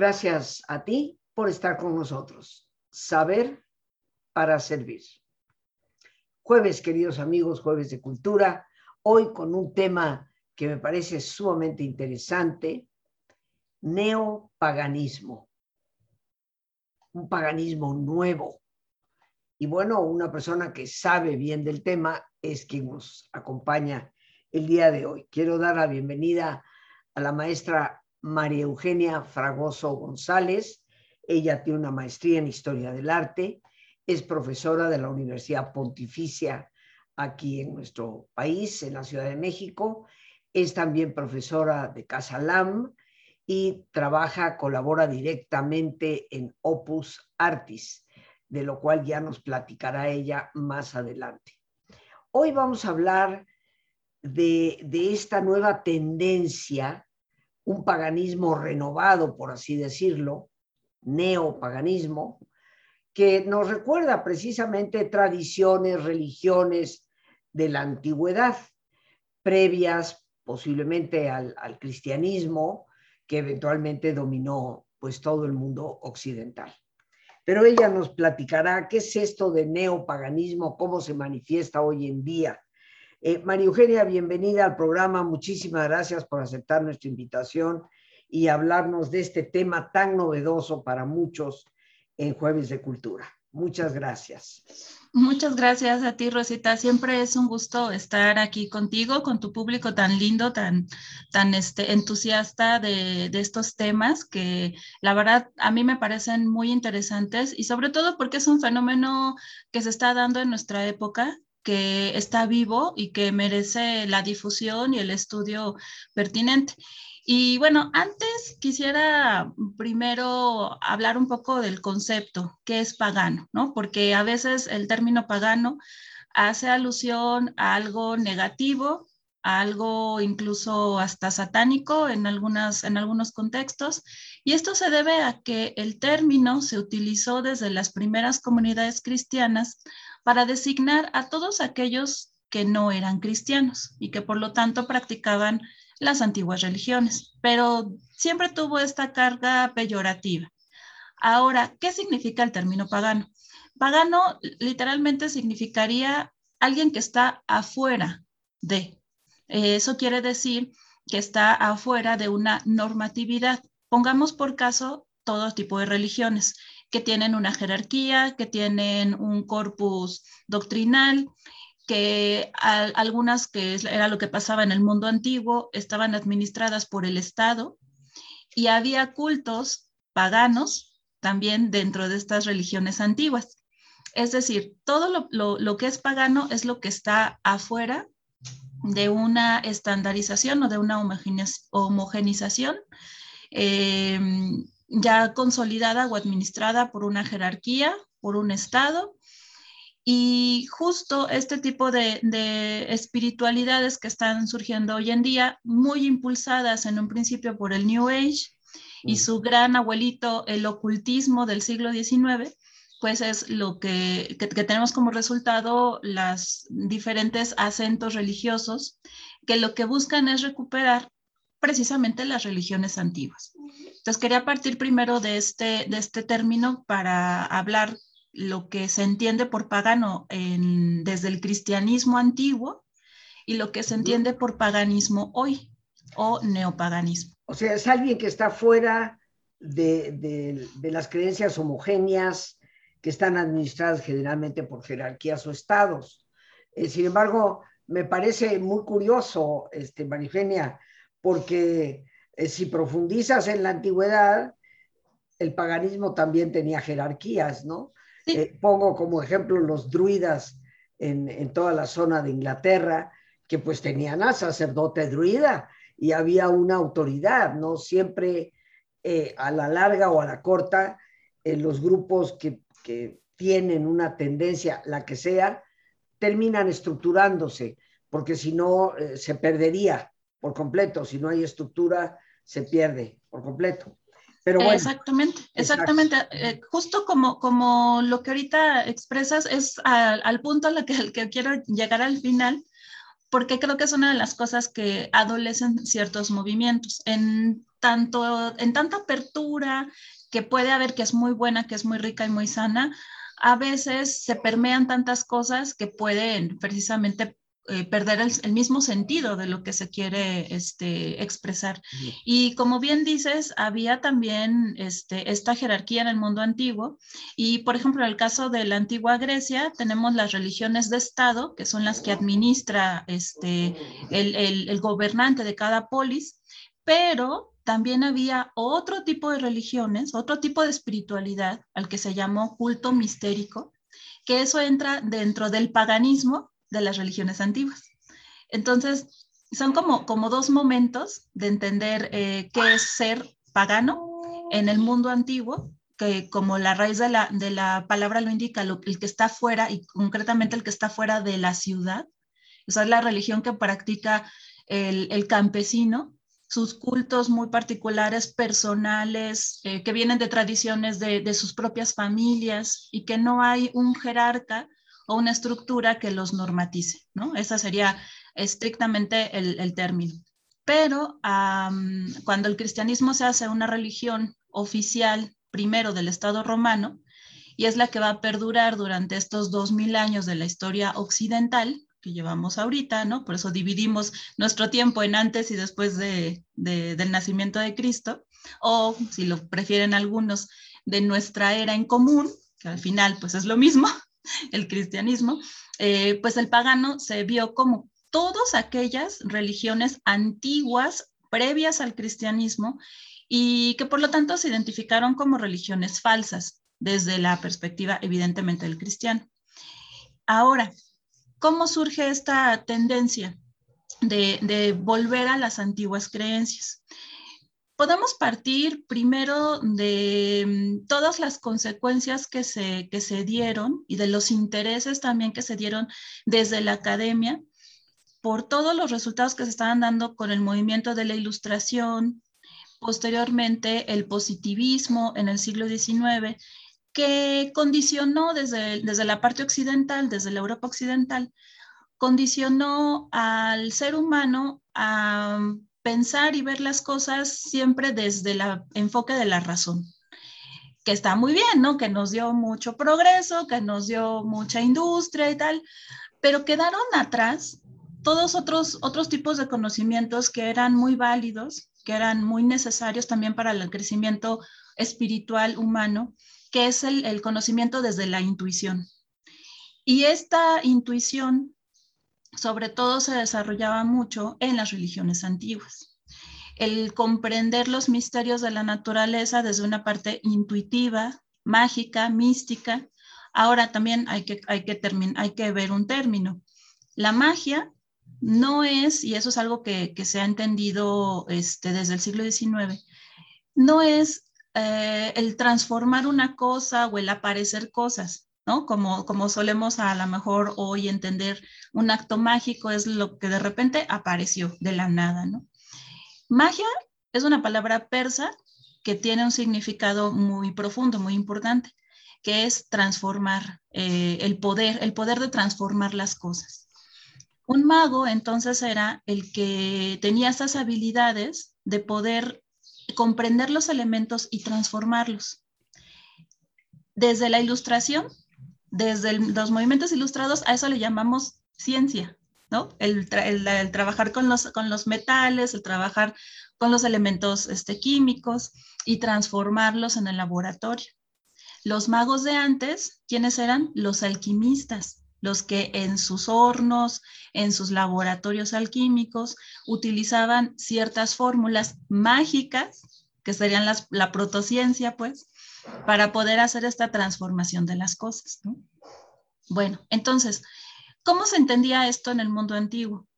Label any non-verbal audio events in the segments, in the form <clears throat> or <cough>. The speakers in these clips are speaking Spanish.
Gracias a ti por estar con nosotros. Saber para servir. Jueves, queridos amigos, jueves de cultura, hoy con un tema que me parece sumamente interesante, neopaganismo. Un paganismo nuevo. Y bueno, una persona que sabe bien del tema es quien nos acompaña el día de hoy. Quiero dar la bienvenida a la maestra María Eugenia Fragoso González. Ella tiene una maestría en Historia del Arte, es profesora de la Universidad Pontificia aquí en nuestro país, en la Ciudad de México. Es también profesora de Casa Lam y trabaja, colabora directamente en Opus Artis, de lo cual ya nos platicará ella más adelante. Hoy vamos a hablar de, de esta nueva tendencia un paganismo renovado, por así decirlo, neopaganismo, que nos recuerda precisamente tradiciones, religiones de la antigüedad, previas posiblemente al, cristianismo, que eventualmente dominó pues todo el mundo occidental. Pero ella nos platicará qué es esto de neopaganismo, cómo se manifiesta hoy en día eh, María Eugenia, bienvenida al programa. Muchísimas gracias por aceptar nuestra invitación y hablarnos de este tema tan novedoso para muchos en Jueves de Cultura. Muchas gracias. Muchas gracias a ti, Rosita. Siempre es un gusto estar aquí contigo, con tu público tan lindo, tan, tan este, entusiasta de, de, estos temas que la verdad a mí me parecen muy interesantes y sobre todo porque es un fenómeno que se está dando en nuestra época que está vivo y que merece la difusión y el estudio pertinente. Y bueno, antes quisiera primero hablar un poco del concepto, que es pagano, ¿no? Porque a veces el término pagano hace alusión a algo negativo, a algo incluso hasta satánico en, algunas, en algunos contextos. Y esto se debe a que el término se utilizó desde las primeras comunidades cristianas para designar a todos aquellos que no eran cristianos y que por lo tanto practicaban las antiguas religiones, pero siempre tuvo esta carga peyorativa. Ahora, ¿qué significa el término pagano? Pagano literalmente significaría alguien que está afuera de. Eso quiere decir que está afuera de una normatividad. Pongamos por caso todo tipo de religiones que tienen una jerarquía, que tienen un corpus doctrinal, que algunas, que era lo que pasaba en el mundo antiguo, estaban administradas por el Estado y había cultos paganos también dentro de estas religiones antiguas. Es decir, todo lo, que es pagano es lo que está afuera de una estandarización o de una homogenización eh, ya consolidada o administrada por una jerarquía, por un Estado. Y justo este tipo de, espiritualidades que están surgiendo hoy en día, muy impulsadas en un principio por el New Age y su gran abuelito, el ocultismo del siglo XIX, pues es lo que, que, tenemos como resultado las diferentes acentos religiosos que lo que buscan es recuperar precisamente las religiones antiguas. Entonces quería partir primero de este, de este término para hablar lo que se entiende por pagano en, desde el cristianismo antiguo y lo que se entiende por paganismo hoy o neopaganismo. O sea, es alguien que está fuera de, de, de las creencias homogéneas que están administradas generalmente por jerarquías o estados. Eh, sin embargo, me parece muy curioso, este, Marifenia, porque si profundizas en la antigüedad, el paganismo también tenía jerarquías, ¿no? Eh, pongo como ejemplo los druidas en, en, toda la zona de Inglaterra, que pues tenían a sacerdote druida y había una autoridad, ¿no? Siempre eh, a la larga o a la corta, los grupos que, que tienen una tendencia, la que sea, terminan estructurándose, porque si no se perdería por completo. Si no hay estructura, se pierde por completo. Pero exactamente, exactamente. Eh, justo como, como lo que ahorita expresas es al punto al que, al que quiero llegar al final, porque creo que es una de las cosas que adolecen ciertos movimientos. En tanto en tanta apertura que puede haber que es muy buena, que es muy rica y muy sana, a veces se permean tantas cosas que pueden precisamente eh, perder el, mismo sentido de lo que se quiere este, expresar. Y como bien dices, había también este, esta jerarquía en el mundo antiguo. Y, por ejemplo, en el caso de la antigua Grecia, tenemos las religiones de Estado, que son las que administra este, el, el gobernante de cada polis, pero también había otro tipo de religiones, otro tipo de espiritualidad, al que se llamó culto mistérico, que eso entra dentro del paganismo de las religiones antiguas. Entonces, son como, como dos momentos de entender eh, qué es ser pagano en el mundo antiguo, que como la raíz de la, de la palabra lo indica, el que está fuera y concretamente el que está fuera de la ciudad, o sea, es la religión que practica el, el campesino, sus cultos muy particulares, personales, eh, que vienen de tradiciones de, de, sus propias familias y que no hay un jerarca o una estructura que los normatice, ¿no? Esa sería estrictamente el, término. Pero cuando el cristianismo se hace una religión oficial, primero del Estado romano, y es la que va a perdurar durante estos dos mil años de la historia occidental que llevamos ahorita, ¿no? Por eso dividimos nuestro tiempo en antes y después de, de, del nacimiento de Cristo, o si lo prefieren algunos, de nuestra era en común, que al final pues es lo mismo, <laughs> el cristianismo, eh, pues el pagano se vio como todas aquellas religiones antiguas previas al cristianismo y que por lo tanto se identificaron como religiones falsas desde la perspectiva evidentemente del cristiano. Ahora, ¿cómo surge esta tendencia de, de volver a las antiguas creencias? Podemos partir primero de mm, todas las consecuencias que se, que se dieron y de los intereses también que se dieron desde la academia por todos los resultados que se estaban dando con el movimiento de la ilustración, posteriormente el positivismo en el siglo XIX, que condicionó desde, desde la parte occidental, desde la Europa occidental, condicionó al ser humano a pensar y ver las cosas siempre desde el enfoque de la razón, que está muy bien, ¿no? Que nos dio mucho progreso, que nos dio mucha industria y tal, pero quedaron atrás todos otros, otros tipos de conocimientos que eran muy válidos, que eran muy necesarios también para el crecimiento espiritual humano, que es el, el conocimiento desde la intuición. Y esta intuición sobre todo se desarrollaba mucho en las religiones antiguas. El comprender los misterios de la naturaleza desde una parte intuitiva, mágica, mística. Ahora también hay que, hay que, hay que ver un término. La magia no es, y eso es algo que, que se ha entendido este, desde el siglo XIX, no es eh, el transformar una cosa o el aparecer cosas, ¿no? Como, como solemos a lo mejor hoy entender un acto mágico es lo que de repente apareció de la nada. Magia es una palabra persa que tiene un significado muy profundo, muy importante, que es transformar eh, el poder, el poder de transformar las cosas. Un mago entonces era el que tenía esas habilidades de poder comprender los elementos y transformarlos. Desde la ilustración desde los movimientos ilustrados, a eso le llamamos ciencia, ¿no? El, trabajar con los, con los metales, el trabajar con los elementos este, químicos y transformarlos en el laboratorio. Los magos de antes, ¿quiénes eran? Los alquimistas, los que en sus hornos, en sus laboratorios alquímicos, utilizaban ciertas fórmulas mágicas, que serían las, la protociencia, pues, para poder hacer esta transformación de las cosas. ¿no? Bueno, entonces, ¿cómo se entendía esto en el mundo antiguo?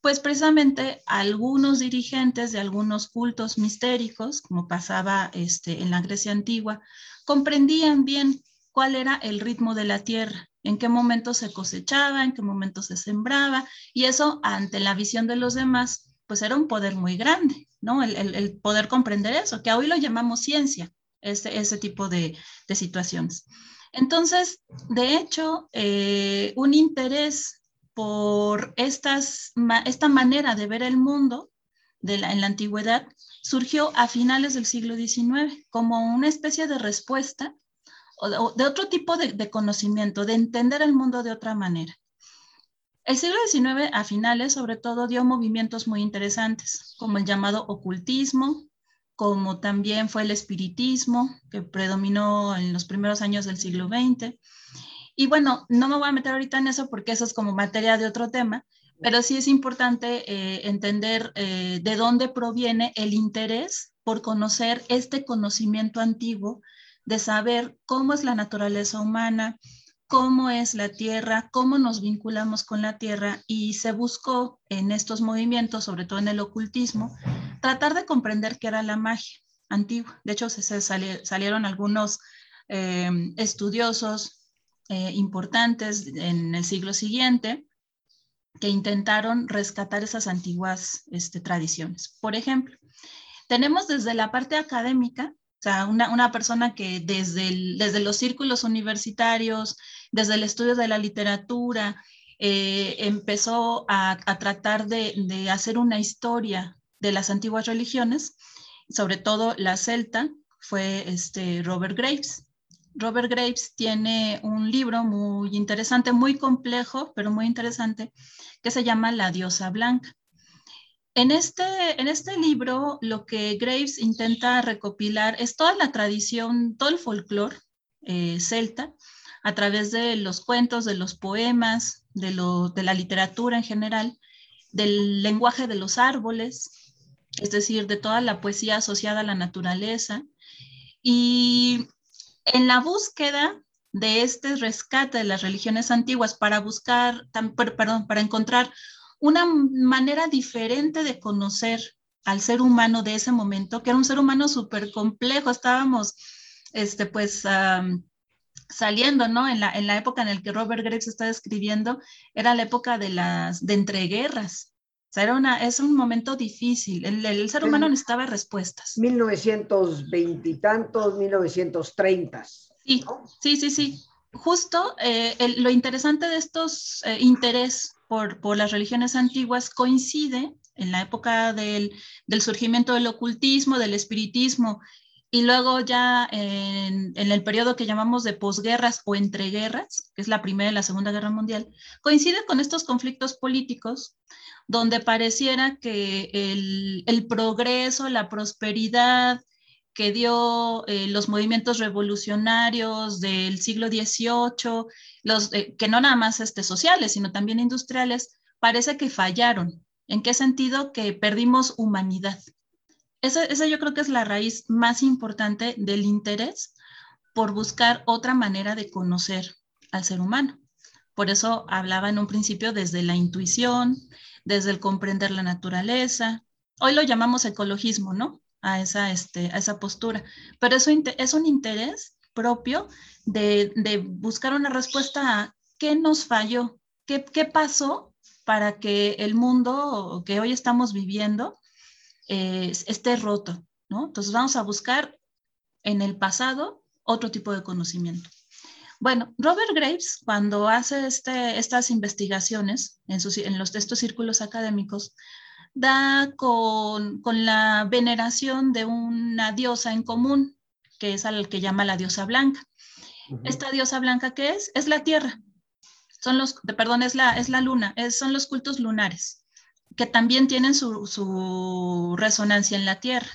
Pues precisamente algunos dirigentes de algunos cultos mistéricos, como pasaba este, en la Grecia antigua, comprendían bien cuál era el ritmo de la tierra, en qué momento se cosechaba, en qué momento se sembraba, y eso ante la visión de los demás, pues era un poder muy grande, ¿no? El poder comprender eso, que hoy lo llamamos ciencia, ese, ese tipo de, de, situaciones. Entonces, de hecho, eh, un interés por estas, esta manera de ver el mundo de la, en la antigüedad surgió a finales del siglo XIX como una especie de respuesta o de, otro tipo de, de, conocimiento, de entender el mundo de otra manera. El siglo XIX a finales sobre todo dio movimientos muy interesantes, como el llamado ocultismo, como también fue el espiritismo, que predominó en los primeros años del siglo XX. Y bueno, no me voy a meter ahorita en eso porque eso es como materia de otro tema, pero sí es importante eh, entender eh, de dónde proviene el interés por conocer este conocimiento antiguo, de saber cómo es la naturaleza humana, cómo es la tierra, cómo nos vinculamos con la tierra y se buscó en estos movimientos, sobre todo en el ocultismo, tratar de comprender qué era la magia antigua. De hecho, salieron algunos eh, estudiosos importantes en el siglo siguiente que intentaron rescatar esas antiguas este, tradiciones. Por ejemplo, tenemos desde la parte académica, o sea, una, persona que desde, desde los círculos universitarios, desde el estudio de la literatura, eh, empezó a, tratar de, hacer una historia de las antiguas religiones, sobre todo la celta, fue este Robert Graves. Robert Graves tiene un libro muy interesante, muy complejo, pero muy interesante, que se llama La diosa blanca. En este, en este libro, lo que Graves intenta recopilar es toda la tradición, todo el folclore eh, celta, a través de los cuentos, de los poemas, de, de la literatura en general, del lenguaje de los árboles, es decir, de toda la poesía asociada a la naturaleza. Y en la búsqueda de este rescate de las religiones antiguas para buscar, perdón, para encontrar una manera diferente de conocer al ser humano de ese momento, que era un ser humano súper complejo, estábamos, este, pues, saliendo, ¿no? En la, en la época en la que Robert Graves está describiendo, era la época de las, de entreguerras, o sea, era una, es un momento difícil. El, el ser humano necesitaba respuestas. 1920 y tantos, 1930. Sí, sí, sí, sí. Justo eh, lo interesante de estos eh, interés por, por, las religiones antiguas coincide en la época del, del surgimiento del ocultismo, del espiritismo, y luego ya en, el periodo que llamamos de posguerras o entreguerras, que es la Primera y la Segunda Guerra Mundial, coincide con estos conflictos políticos donde pareciera que el, el progreso, la prosperidad, que dio eh, los movimientos revolucionarios del siglo XVIII, los, eh, que no nada más este, sociales, sino también industriales, parece que fallaron. ¿En qué sentido? Que perdimos humanidad. Esa, esa yo creo que es la raíz más importante del interés por buscar otra manera de conocer al ser humano. Por eso hablaba en un principio desde la intuición, desde el comprender la naturaleza. Hoy lo llamamos ecologismo, ¿no? a esa, este, a esa postura. Pero eso es un interés propio de, de, buscar una respuesta a qué nos falló, qué, qué pasó para que el mundo que hoy estamos viviendo eh, esté roto, ¿no? Entonces vamos a buscar en el pasado otro tipo de conocimiento. Bueno, Robert Graves, cuando hace este, estas investigaciones en, sus, en los, estos círculos académicos, da con, la veneración de una diosa en común, que es al que llama la diosa blanca. Esta diosa blanca, ¿qué es? Es la tierra. Son los, perdón, es la, es la luna, son los cultos lunares, que también tienen su, resonancia en la tierra.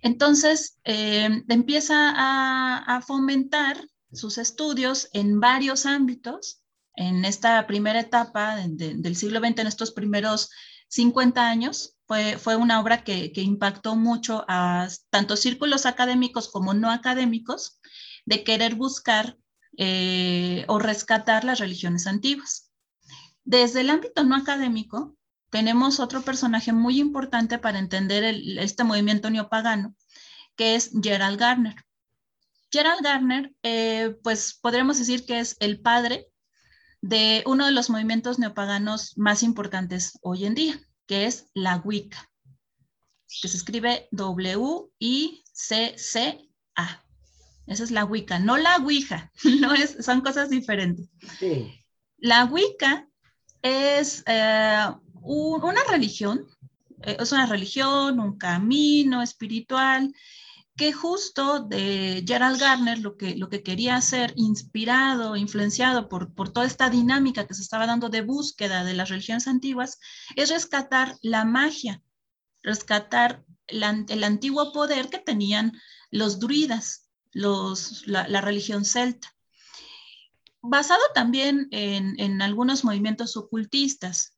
Entonces, eh, empieza a, fomentar sus estudios en varios ámbitos. En esta primera etapa del siglo XX, en estos primeros 50 años. Fue, fue una obra que, impactó mucho a tanto círculos académicos como no académicos de querer buscar eh, o rescatar las religiones antiguas. Desde el ámbito no académico, tenemos otro personaje muy importante para entender este movimiento neopagano, que es Gerald Garner. Gerald Garner, eh, pues podríamos decir que es el padre de uno de los movimientos neopaganos más importantes hoy en día, que es la Wicca, que se escribe W-I-C-C-A. Esa es la Wicca, no la Ouija, <laughs> no es, son cosas diferentes. La Wicca es eh, una religión eh, es una religión, un camino espiritual, que justo de Gerald Garner lo que, lo que quería hacer, inspirado, influenciado por, por toda esta dinámica que se estaba dando de búsqueda de las religiones antiguas, es rescatar la magia, rescatar el antiguo poder que tenían los druidas, los, la, religión celta. Basado también en, en algunos movimientos ocultistas,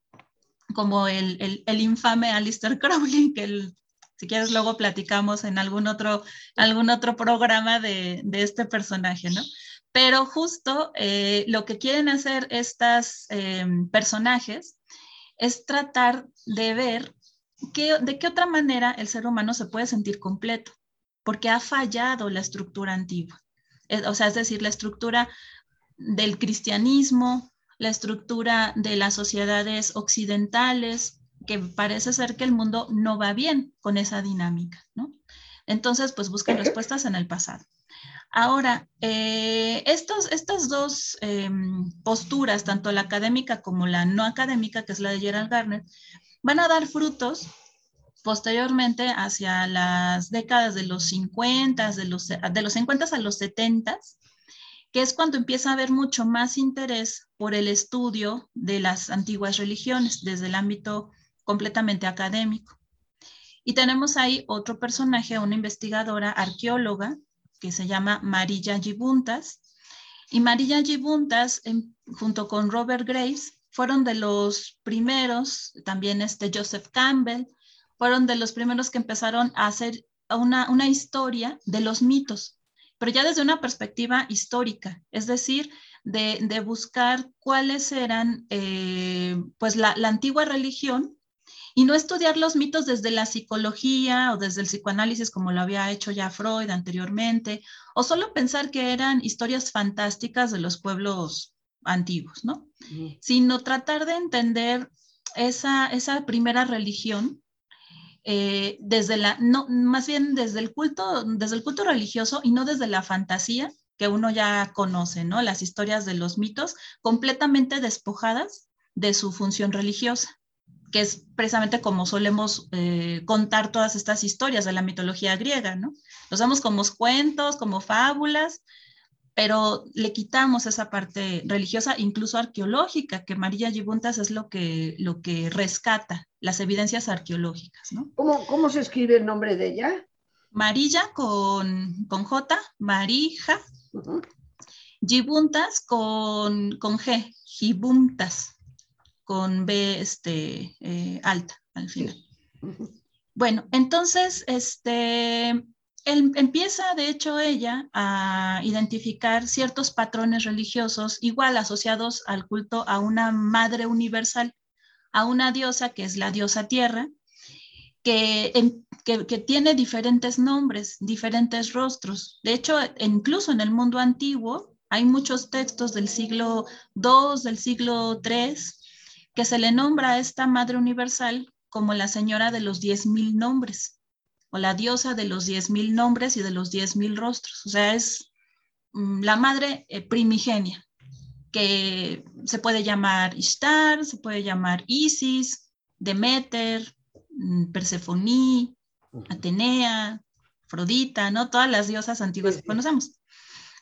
como el, el, infame Alistair Crowley, que el, si quieres luego platicamos en algún otro, algún otro programa de, de este personaje, ¿no? Pero justo eh, lo que quieren hacer estos eh, personajes es tratar de ver de qué otra manera el ser humano se puede sentir completo, porque ha fallado la estructura antigua. O sea, es decir, la estructura del cristianismo, la estructura de las sociedades occidentales, que parece ser que el mundo no va bien con esa dinámica, ¿no? Entonces, pues buscan respuestas en el pasado. Ahora, eh, estas dos em, posturas, tanto la académica como la no académica, que es la de Gerald Garner, van a dar frutos posteriormente hacia las décadas de los 50, de los, de los 50 a los 70, que es cuando empieza a haber mucho más interés por el estudio de las antiguas religiones desde el ámbito completamente académico. Y tenemos ahí otro personaje, una investigadora arqueóloga que se llama Marilla Gibuntas. Y Marilla Gibuntas, junto con Robert Graves, fueron de los primeros, también este Joseph Campbell, fueron de los primeros que empezaron a hacer una, una historia de los mitos, pero ya desde una perspectiva histórica, es decir, de, de buscar cuáles eran eh, pues la, la antigua religión y no estudiar los mitos desde la psicología o desde el psicoanálisis como lo había hecho ya Freud anteriormente, o solo pensar que eran historias fantásticas de los pueblos antiguos, ¿no? Sino tratar de entender esa, esa primera religión eh, desde la, no, más bien desde el culto, desde el culto religioso y no desde la fantasía que uno ya conoce, ¿no? Las historias de los mitos completamente despojadas de su función religiosa, que es precisamente como solemos eh, contar todas estas historias de la mitología griega, ¿no? Los damos como cuentos, como fábulas, pero le quitamos esa parte religiosa, incluso arqueológica, que María Gibuntas es lo que, lo que rescata, las evidencias arqueológicas. ¿no? ¿Cómo, se escribe el nombre de ella? Marilla con, con J, Marija. Gibuntas con, con G, Gibuntas, con B este, eh, alta al final. Bueno, entonces, este, empieza, de hecho, ella a identificar ciertos patrones religiosos igual asociados al culto a una madre universal, a una diosa que es la diosa tierra, que, tiene diferentes nombres, diferentes rostros. De hecho, incluso en el mundo antiguo hay muchos textos del siglo II, del siglo III, que se le nombra a esta madre universal como la señora de los diez mil nombres o la diosa de los diez mil nombres y de los diez mil rostros. O sea, es mm, la madre eh, primigenia, que se puede llamar Ishtar, se puede llamar Isis, Demeter, mm, Persefoní, Atenea, Afrodita, ¿no? Todas las diosas antiguas que conocemos,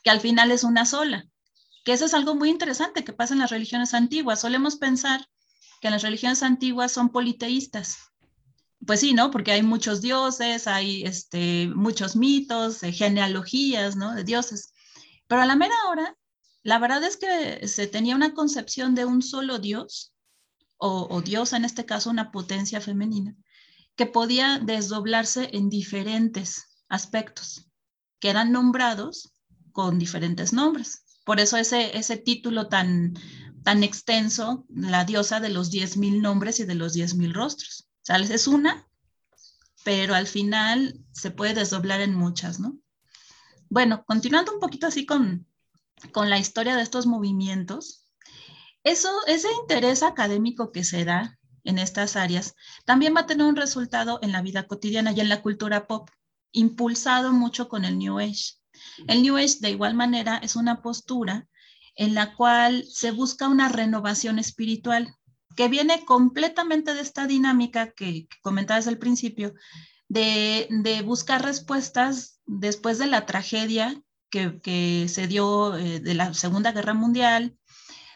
que al final es una sola. Que eso es algo muy interesante que pasa en las religiones antiguas. Solemos pensar que las religiones antiguas son politeístas, pues sí, ¿no? Porque hay muchos dioses, hay este, muchos mitos, genealogías, ¿no? De dioses. Pero a la mera hora, la verdad es que se tenía una concepción de un solo dios, o, o diosa en este caso, una potencia femenina, que podía desdoblarse en diferentes aspectos, que eran nombrados con diferentes nombres. Por eso ese, ese título tan, tan extenso, la diosa de los diez mil nombres y de los diez mil rostros es una, pero al final se puede desdoblar en muchas, ¿no? Bueno, continuando un poquito así con, con la historia de estos movimientos, eso, ese interés académico que se da en estas áreas también va a tener un resultado en la vida cotidiana y en la cultura pop, impulsado mucho con el New Age. El New Age, de igual manera, es una postura en la cual se busca una renovación espiritual, que viene completamente de esta dinámica que, comentabas al principio, de, buscar respuestas después de la tragedia que, se dio eh, de la Segunda Guerra Mundial,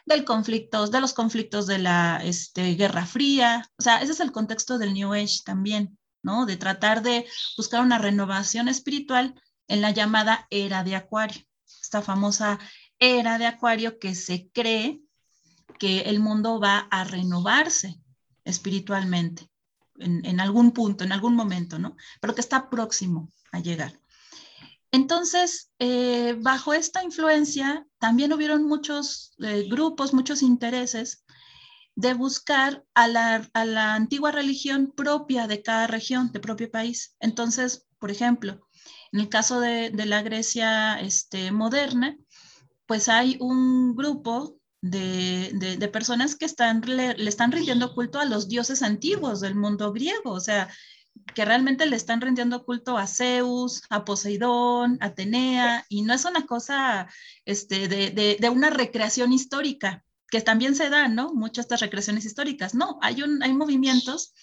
del conflictos, de los conflictos de la este, Guerra Fría. O sea, ese es el contexto del New Age también, ¿no? De tratar de buscar una renovación espiritual en la llamada era de Acuario, esta famosa era de Acuario que se cree que el mundo va a renovarse espiritualmente en, en algún punto, en algún momento, ¿no? Pero que está próximo a llegar. Entonces, eh, bajo esta influencia, también hubieron muchos eh, grupos, muchos intereses de buscar a la, antigua religión propia de cada región, de propio país. Entonces, por ejemplo, en el caso de, la Grecia este, moderna, pues hay un grupo de, personas que están, le, le, están rindiendo culto a los dioses antiguos del mundo griego, o sea, que realmente le están rindiendo culto a Zeus, a Poseidón, a Atenea, y no es una cosa este, de, una recreación histórica, que también se dan, ¿no? Muchas estas recreaciones históricas. No, hay, un, hay movimientos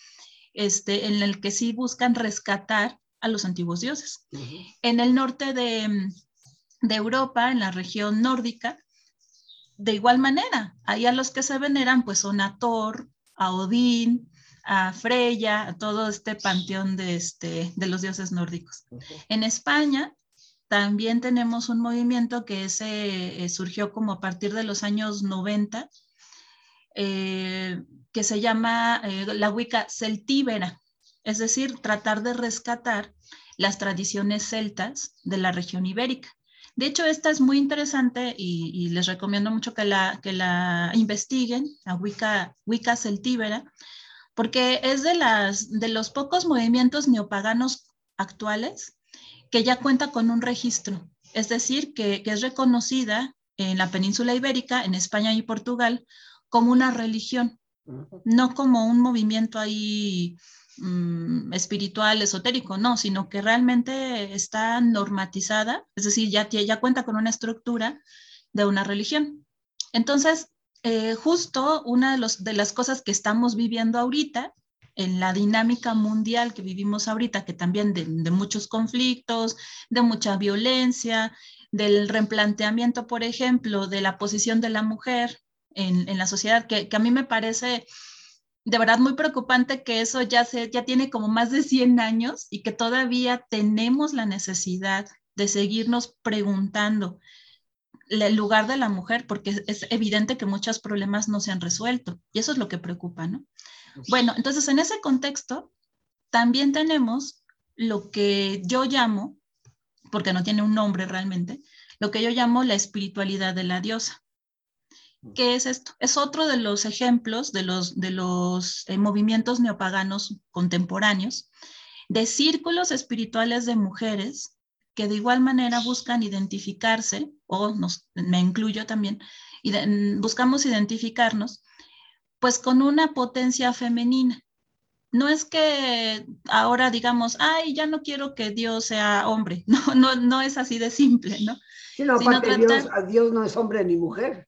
este, en el que sí buscan rescatar a los antiguos dioses. En el norte de, de Europa, en la región nórdica, de igual manera, ahí a los que se veneran pues son a Thor, a Odín, a Freya, a todo este panteón de, este, de los dioses nórdicos. En España también tenemos un movimiento que ese, eh, surgió como a partir de los años 90, eh, que se llama eh, la Wicca celtíbera, es decir, tratar de rescatar las tradiciones celtas de la región ibérica. De hecho, esta es muy interesante y, les recomiendo mucho que la, que la investiguen, la Wicca, Wicca celtíbera, porque es de, las, de los pocos movimientos neopaganos actuales que ya cuenta con un registro, es decir, que, es reconocida en la península ibérica, en España y Portugal, como una religión, no como un movimiento ahí mm, espiritual, esotérico, no, sino que realmente está normatizada, es decir, ya, ya cuenta con una estructura de una religión. Entonces, eh, justo una de, las cosas que estamos viviendo ahorita, en la dinámica mundial que vivimos ahorita, que también de, muchos conflictos, de mucha violencia, del replanteamiento, por ejemplo, de la posición de la mujer en, la sociedad, que, a mí me parece de verdad muy preocupante que eso ya, se, ya tiene como más de 100 años y que todavía tenemos la necesidad de seguirnos preguntando el lugar de la mujer, porque es evidente que muchos problemas no se han resuelto y eso es lo que preocupa, ¿no? Bueno, entonces en ese contexto también tenemos lo que yo llamo, porque no tiene un nombre realmente, lo que yo llamo la espiritualidad de la diosa. ¿Qué es esto? Es otro de los ejemplos de los, de los eh, movimientos neopaganos contemporáneos, de círculos espirituales de mujeres que de igual manera buscan identificarse, o nos, me incluyo también, y buscamos identificarnos, pues con una potencia femenina. No es que ahora digamos, ay, ya no quiero que Dios sea hombre, <laughs> no, no, no es así de simple, ¿no? Sino Dios, Dios no es hombre ni mujer.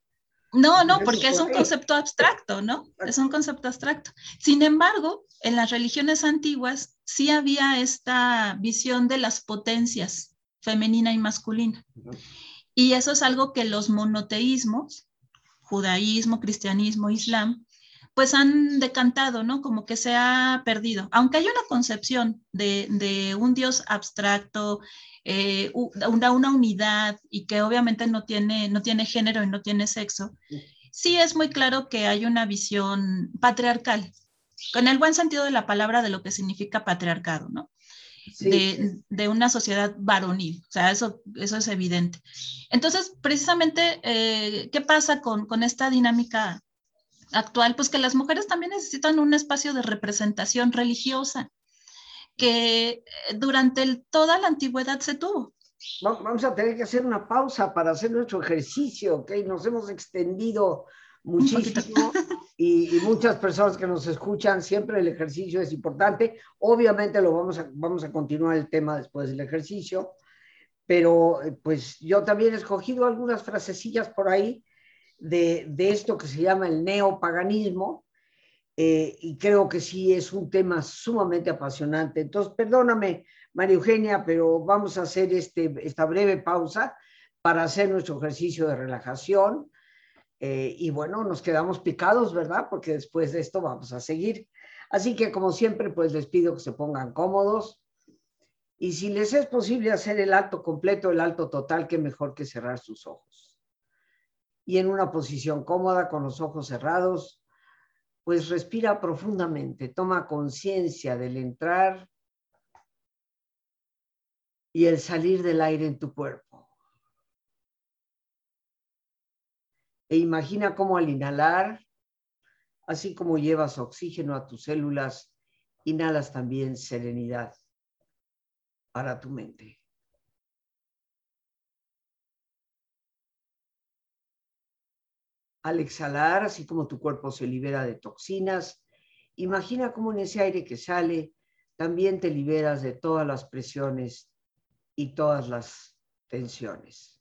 No, no, porque es un concepto abstracto, ¿no? Es un concepto abstracto. Sin embargo, en las religiones antiguas sí había esta visión de las potencias femenina y masculina. Y eso es algo que los monoteísmos, judaísmo, cristianismo, islam, pues han decantado, ¿no? Como que se ha perdido. Aunque hay una concepción de, un Dios abstracto, eh, una, una, unidad y que obviamente no tiene, no tiene género y no tiene sexo, sí es muy claro que hay una visión patriarcal, con el buen sentido de la palabra de lo que significa patriarcado, ¿no? De, una sociedad varonil. O sea, eso, eso es evidente. Entonces, precisamente, eh, ¿qué pasa con, con esta dinámica actual? Pues que las mujeres también necesitan un espacio de representación religiosa que eh, durante toda la antigüedad se tuvo. Vamos a tener que hacer una pausa para hacer nuestro ejercicio, ¿ok? Nos hemos extendido muchísimo y, muchas personas que nos escuchan, siempre el ejercicio es importante. Obviamente lo vamos a, vamos a continuar el tema después del ejercicio, pero eh, pues yo también he escogido algunas frasecillas por ahí de, de esto que se llama el neopaganismo eh, y creo que sí es un tema sumamente apasionante. Entonces, perdóname, María Eugenia, pero vamos a hacer este, esta breve pausa para hacer nuestro ejercicio de relajación. Eh, y bueno, nos quedamos picados, ¿verdad? Porque después de esto vamos a seguir. Así que, como siempre, pues les pido que se pongan cómodos. Y si les es posible hacer el alto completo, el alto total, qué mejor que cerrar sus ojos. Y en una posición cómoda, con los ojos cerrados, pues respira profundamente, toma conciencia del entrar y el salir del aire en tu cuerpo. E imagina cómo al inhalar, así como llevas oxígeno a tus células, inhalas también serenidad para tu mente. Al exhalar, así como tu cuerpo se libera de toxinas, imagina cómo en ese aire que sale también te liberas de todas las presiones y todas las tensiones.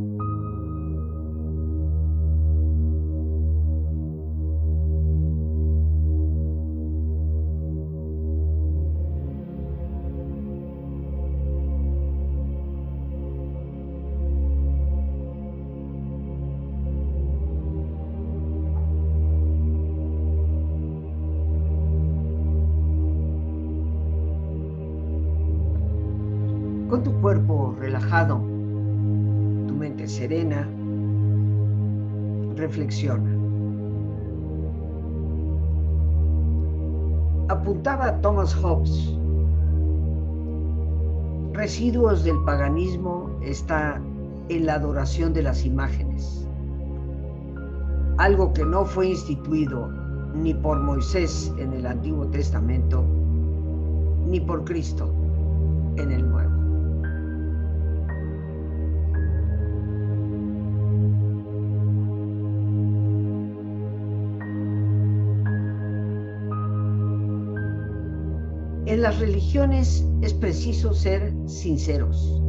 Apuntaba Thomas Hobbes, residuos del paganismo está en la adoración de las imágenes, algo que no fue instituido ni por Moisés en el Antiguo Testamento, ni por Cristo en el Nuevo. En las religiones es preciso ser sinceros,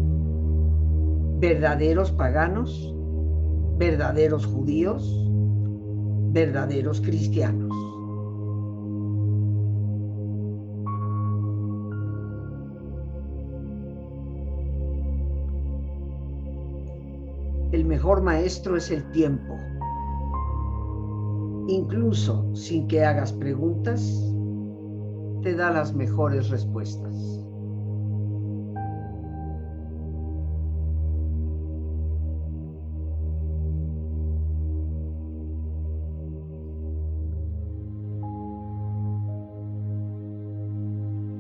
verdaderos paganos, verdaderos judíos, verdaderos cristianos. El mejor maestro es el tiempo. Incluso sin que hagas preguntas, te da las mejores respuestas.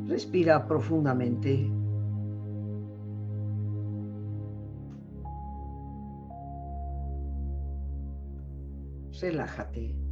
Respira profundamente. Relájate.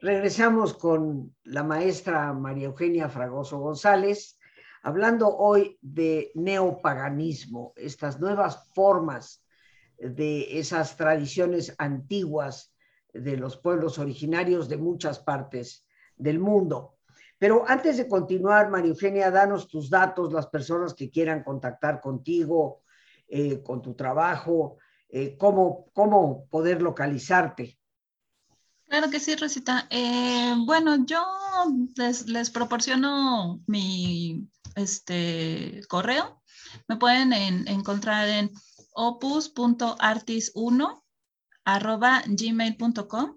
Regresamos con la maestra María Eugenia Fragoso González, hablando hoy de neopaganismo, estas nuevas formas de esas tradiciones antiguas de los pueblos originarios de muchas partes del mundo. Pero antes de continuar, María Eugenia, danos tus datos, las personas que quieran contactar contigo, eh, con tu trabajo, eh, cómo, cómo poder localizarte. Claro que sí, Rosita. Eh, bueno, yo les, proporciono mi este, correo. Me pueden encontrar en opus.artis1 gmail.com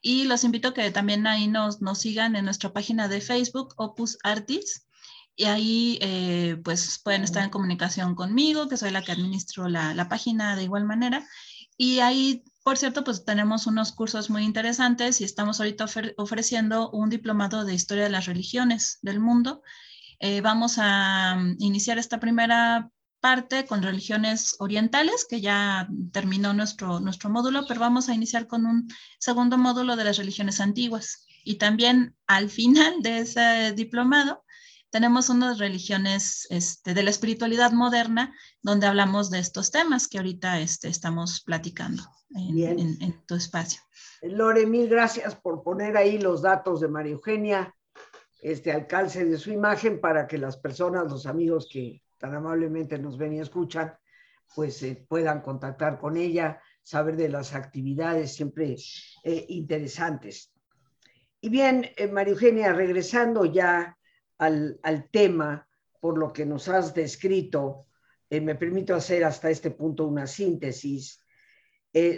y los invito a que también ahí nos, nos sigan en nuestra página de Facebook, Opus Artis, y ahí eh, pues pueden estar en comunicación conmigo, que soy la que administro la, la página de igual manera. Y ahí por cierto, pues tenemos unos cursos muy interesantes y estamos ahorita ofreciendo un diplomado de historia de las religiones del mundo. Eh, vamos a mm, iniciar esta primera parte con religiones orientales, que ya terminó nuestro, nuestro módulo, pero vamos a iniciar con un segundo módulo de las religiones antiguas. Y también al <laughs> final de ese diplomado tenemos unas religiones este, de la espiritualidad moderna donde hablamos de estos temas que ahorita este, estamos platicando en, tu espacio. Lore, mil gracias por poner ahí los datos de María Eugenia, este alcance de su imagen para que las personas, los amigos que tan amablemente nos ven y escuchan, pues eh, puedan contactar con ella, saber de las actividades siempre eh, interesantes. Y bien, eh, María Eugenia, regresando ya al, tema por lo que nos has descrito, me permito hacer hasta este punto una síntesis.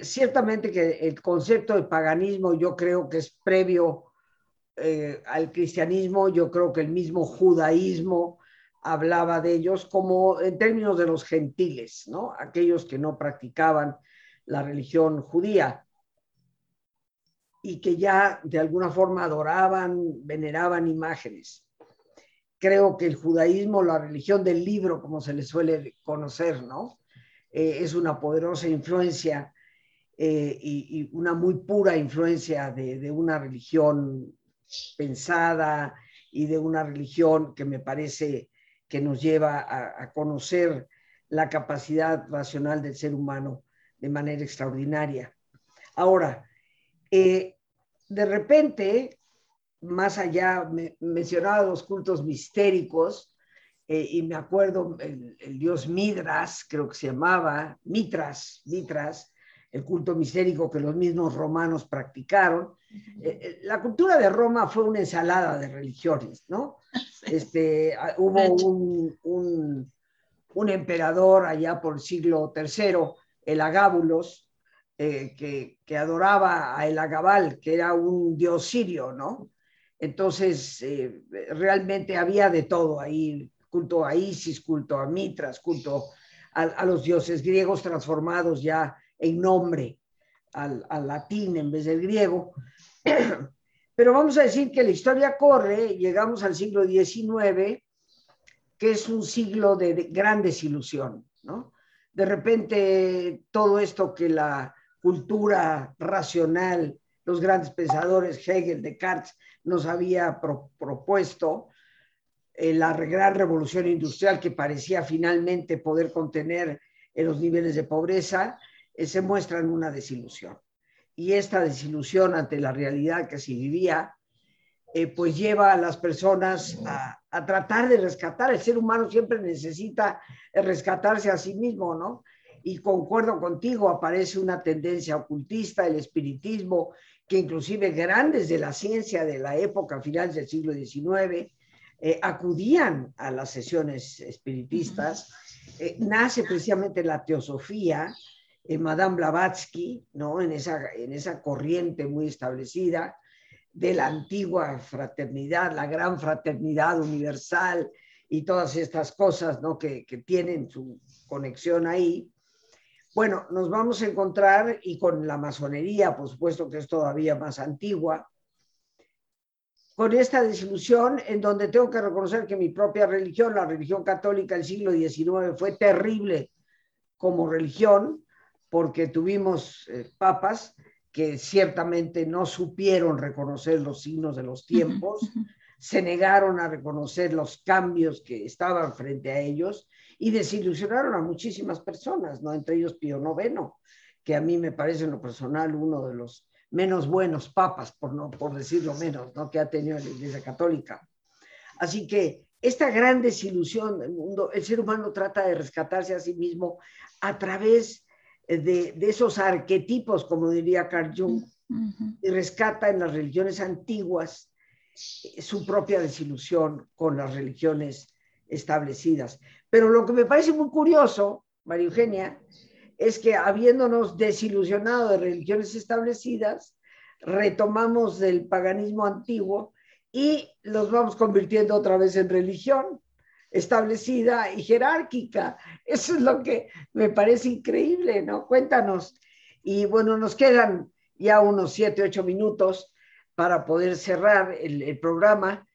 ciertamente que el concepto de paganismo yo creo que es previo al cristianismo, yo creo que el mismo judaísmo hablaba de ellos como en términos de los gentiles, ¿no? Aquellos que no practicaban la religión judía y que ya de alguna forma adoraban, veneraban imágenes. Creo que el judaísmo, la religión del libro, como se le suele conocer, ¿no? Eh, es una poderosa influencia eh, y, una muy pura influencia de, de una religión pensada y de una religión que me parece que nos lleva a, conocer la capacidad racional del ser humano de manera extraordinaria. Ahora, eh, de repente, más allá, me, mencionaba los cultos mistéricos, eh, y me acuerdo el, dios Midras, creo que se llamaba, Mitras, Mitras, el culto mistérico que los mismos romanos practicaron. Eh, la cultura de Roma fue una ensalada de religiones, ¿no? <laughs> Este, ah, hubo un, un, emperador allá por el siglo III, el Agábulos, eh, que, que, adoraba a el Agabal, que era un dios sirio, ¿no? Entonces, eh, realmente había de todo ahí, culto a Isis, culto a Mitras, culto a, los dioses griegos transformados ya en nombre al, al latín en vez del griego. <clears throat> Pero vamos a decir que la historia corre, llegamos al siglo XIX, que es un siglo de, gran desilusión, ¿no? De repente todo esto que la cultura racional, los grandes pensadores Hegel, Descartes, nos había propuesto, eh, la gran revolución industrial que parecía finalmente poder contener los niveles de pobreza, eh, se muestra en una desilusión y esta desilusión ante la realidad que se vivía, eh, pues lleva a las personas a, a, tratar de rescatar. El ser humano siempre necesita rescatarse a sí mismo, ¿no? Y concuerdo contigo, aparece una tendencia ocultista, el espiritismo, que inclusive grandes de la ciencia de la época final del siglo XIX eh, acudían a las sesiones espiritistas. Eh, nace precisamente la teosofía, Madame Blavatsky, ¿no? en, esa, en esa corriente muy establecida de la antigua fraternidad, la gran fraternidad universal y todas estas cosas ¿no? que, que tienen su conexión ahí. Bueno, nos vamos a encontrar, y con la masonería, por supuesto que es todavía más antigua, con esta desilusión en donde tengo que reconocer que mi propia religión, la religión católica del siglo XIX, fue terrible como religión, porque tuvimos eh, papas que ciertamente no supieron reconocer los signos de los tiempos, se negaron a reconocer los cambios que estaban frente a ellos y desilusionaron a muchísimas personas, ¿no? entre ellos Pío IX, que a mí me parece en lo personal uno de los menos buenos papas, por, no, por decirlo menos, ¿no? que ha tenido la Iglesia Católica. Así que esta gran desilusión del mundo, el ser humano trata de rescatarse a sí mismo a través de, esos arquetipos, como diría Carl Jung, y rescata en las religiones antiguas su propia desilusión con las religiones establecidas. Pero lo que me parece muy curioso, María Eugenia, es que habiéndonos desilusionado de religiones establecidas, retomamos del paganismo antiguo y los vamos convirtiendo otra vez en religión establecida y jerárquica. Eso es lo que me parece increíble, ¿no? Cuéntanos. Y bueno, nos quedan ya unos siete, ocho minutos para poder cerrar el, programa,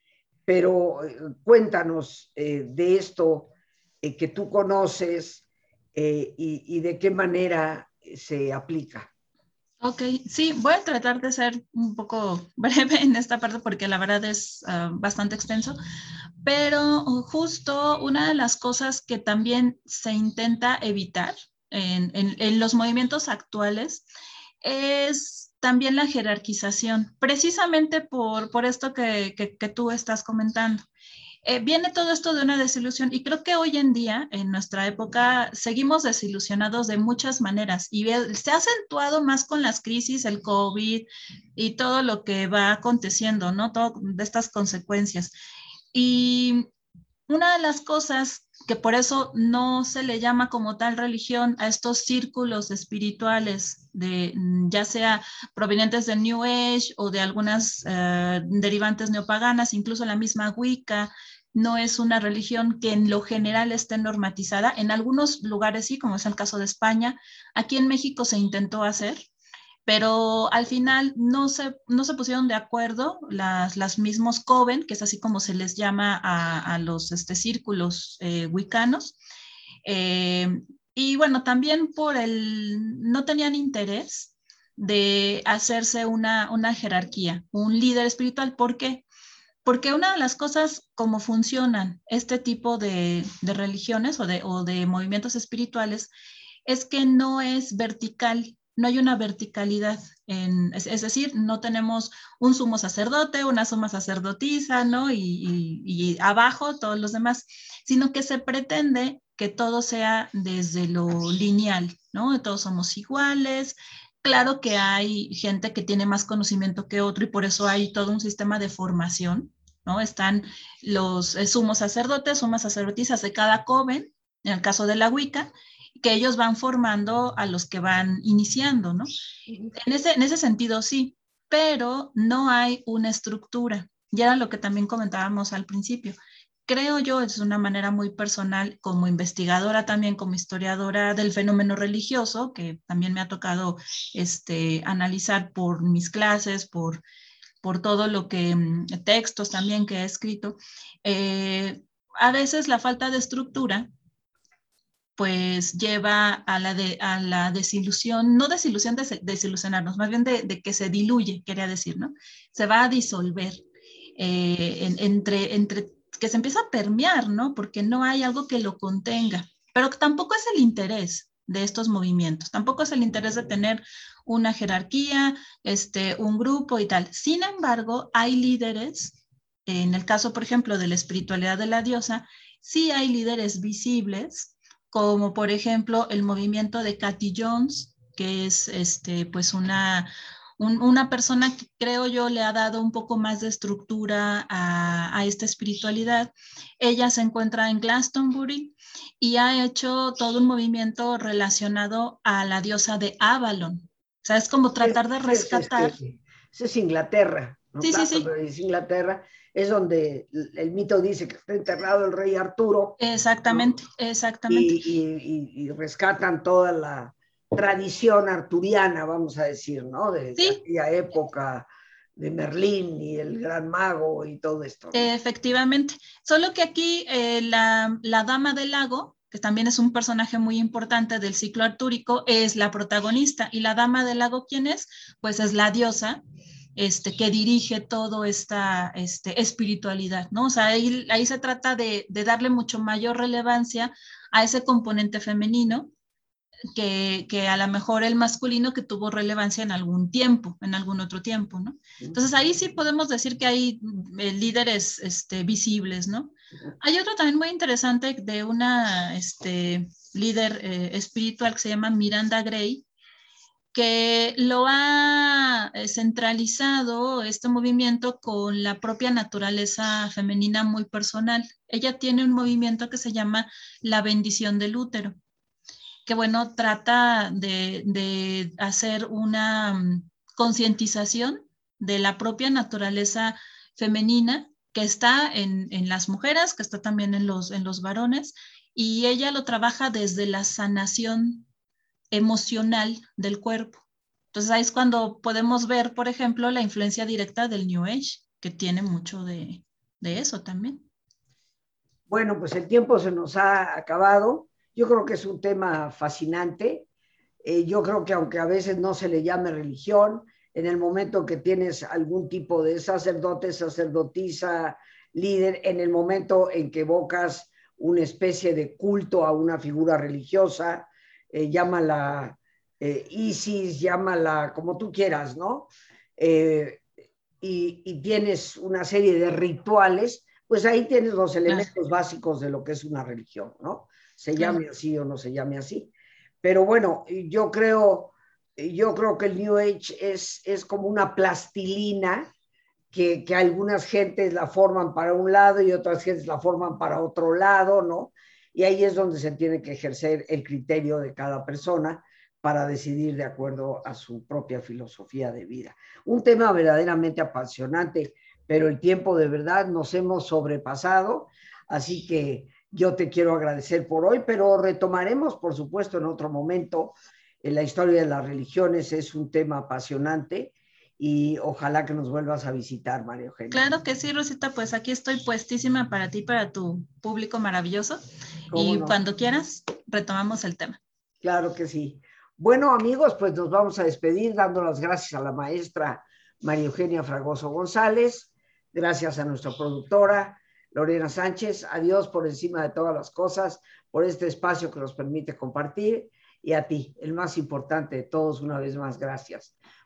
pero eh, cuéntanos eh, de esto eh, que tú conoces y, de qué manera se aplica. Ok, sí, voy a tratar de ser un poco <laughs> breve en esta parte porque la verdad es ah, bastante extenso, Pero justo una de las cosas que también se intenta evitar en, los movimientos actuales es también la jerarquización, precisamente por, por esto que, que, tú estás comentando. Eh, viene todo esto de una desilusión y creo que hoy en día, en nuestra época, seguimos desilusionados de muchas maneras y se ha acentuado más con las crisis, el COVID y todo lo que va aconteciendo, ¿no? Todo de estas consecuencias. Y una de las cosas que por eso no se le llama como tal religión a estos círculos espirituales, de, ya sea provenientes del New Age o de algunas eh, derivantes neopaganas, incluso la misma Wicca, no es una religión que en lo general esté normatizada. En algunos lugares sí, como es el caso de España. Aquí en México se intentó hacer, pero al final no se, no se pusieron de acuerdo las, las mismos coven, que es así como se les llama a, los este, círculos eh, wicanos. Eh, y bueno, también por el, no tenían interés de hacerse una, una jerarquía, un líder espiritual. ¿Por qué? Porque una de las cosas como funcionan este tipo de, de religiones o de, o de movimientos espirituales es que no es vertical, no hay una verticalidad, en, es, decir, no tenemos un sumo sacerdote, una suma sacerdotisa, ¿no? Y, abajo todos los demás, sino que se pretende que todo sea desde lo lineal, ¿no? Todos somos iguales. Claro que hay gente que tiene más conocimiento que otro y por eso hay todo un sistema de formación, ¿no? Están los eh, sumos sacerdotes, sumas sacerdotisas de cada coven, en el caso de la Wicca, que ellos van formando a los que van iniciando, ¿no? En ese, en ese sentido sí, pero no hay una estructura. Y era lo que también comentábamos al principio. Creo yo, es una manera muy personal, como investigadora también, como historiadora del fenómeno religioso, que también me ha tocado este, analizar por mis clases, por, por todo lo que, mm, textos también que he escrito. Eh, a veces la falta de estructura pues lleva a la, a la desilusión, no desilusión de desilusionarnos, más bien de, que se diluye, quería decir, ¿no? Se va a disolver eh, entre, entre, que se empieza a permear, ¿no? Porque no hay algo que lo contenga, pero tampoco es el interés de estos movimientos, tampoco es el interés de tener una jerarquía, este, un grupo y tal. Sin embargo, hay líderes, en el caso, por ejemplo, de la espiritualidad de la diosa, sí hay líderes visibles como por ejemplo el movimiento de Cathy Jones, que es este, pues una, una persona que creo yo le ha dado un poco más de estructura a, esta espiritualidad. Ella se encuentra en Glastonbury y ha hecho todo un movimiento relacionado a la diosa de Avalon. O sea, es como tratar de rescatar. Eso es, Inglaterra. Sí, sí, sí. Es Inglaterra es donde el mito dice que está enterrado el rey Arturo. Exactamente, exactamente. Y, rescatan toda la tradición arturiana, vamos a decir, ¿no? De, aquella época de Merlín y el gran mago y todo esto. Efectivamente. Solo que aquí eh, la, la dama del lago, que también es un personaje muy importante del ciclo artúrico, es la protagonista. ¿Y la dama del lago quién es? Pues es la diosa este, que dirige toda esta este, espiritualidad, ¿no? O sea, ahí, ahí se trata de, de, darle mucho mayor relevancia a ese componente femenino que, que, a lo mejor el masculino que tuvo relevancia en algún tiempo, en algún otro tiempo, ¿no? Entonces ahí sí podemos decir que hay eh, líderes este, visibles, ¿no? Hay otro también muy interesante de una este, líder eh, espiritual que se llama Miranda Gray, que lo ha eh, centralizado este movimiento con la propia naturaleza femenina muy personal. Ella tiene un movimiento que se llama la bendición del útero, que bueno, trata de, hacer una mm, concientización de la propia naturaleza femenina que está en, las mujeres, que está también en los, en los varones, y ella lo trabaja desde la sanación emocional del cuerpo. Entonces ahí es cuando podemos ver, por ejemplo, la influencia directa del New Age, que tiene mucho de, eso también. Bueno, pues el tiempo se nos ha acabado. Yo creo que es un tema fascinante. Eh, yo creo que aunque a veces no se le llame religión, en el momento que tienes algún tipo de sacerdote, sacerdotisa, líder en el momento en que evocas una especie de culto a una figura religiosa, eh, llámala eh, ISIS, llámala como tú quieras, ¿no? Eh, y, tienes una serie de rituales, pues ahí tienes los elementos básicos de lo que es una religión, ¿no? Se llame así o no se llame así. Pero bueno, yo creo, yo creo que el New Age es, es como una plastilina que, que, algunas gentes la forman para un lado y otras gentes la forman para otro lado, ¿no? Y ahí es donde se tiene que ejercer el criterio de cada persona para decidir de acuerdo a su propia filosofía de vida. Un tema verdaderamente apasionante, pero el tiempo de verdad nos hemos sobrepasado, así que yo te quiero agradecer por hoy, pero retomaremos, por supuesto, en otro momento. En la historia de las religiones es un tema apasionante y ojalá que nos vuelvas a visitar, María Eugenia. Claro que sí, Rosita, pues aquí estoy puestísima para ti, para tu público maravilloso. Y cuando quieras, retomamos el tema. Claro que sí. Bueno, amigos, pues nos vamos a despedir dando las gracias a la maestra María Eugenia Fragoso González, gracias a nuestra productora Lorena Sánchez, adiós por encima de todas las cosas, por este espacio que nos permite compartir y a ti, el más importante de todos, una vez más, gracias.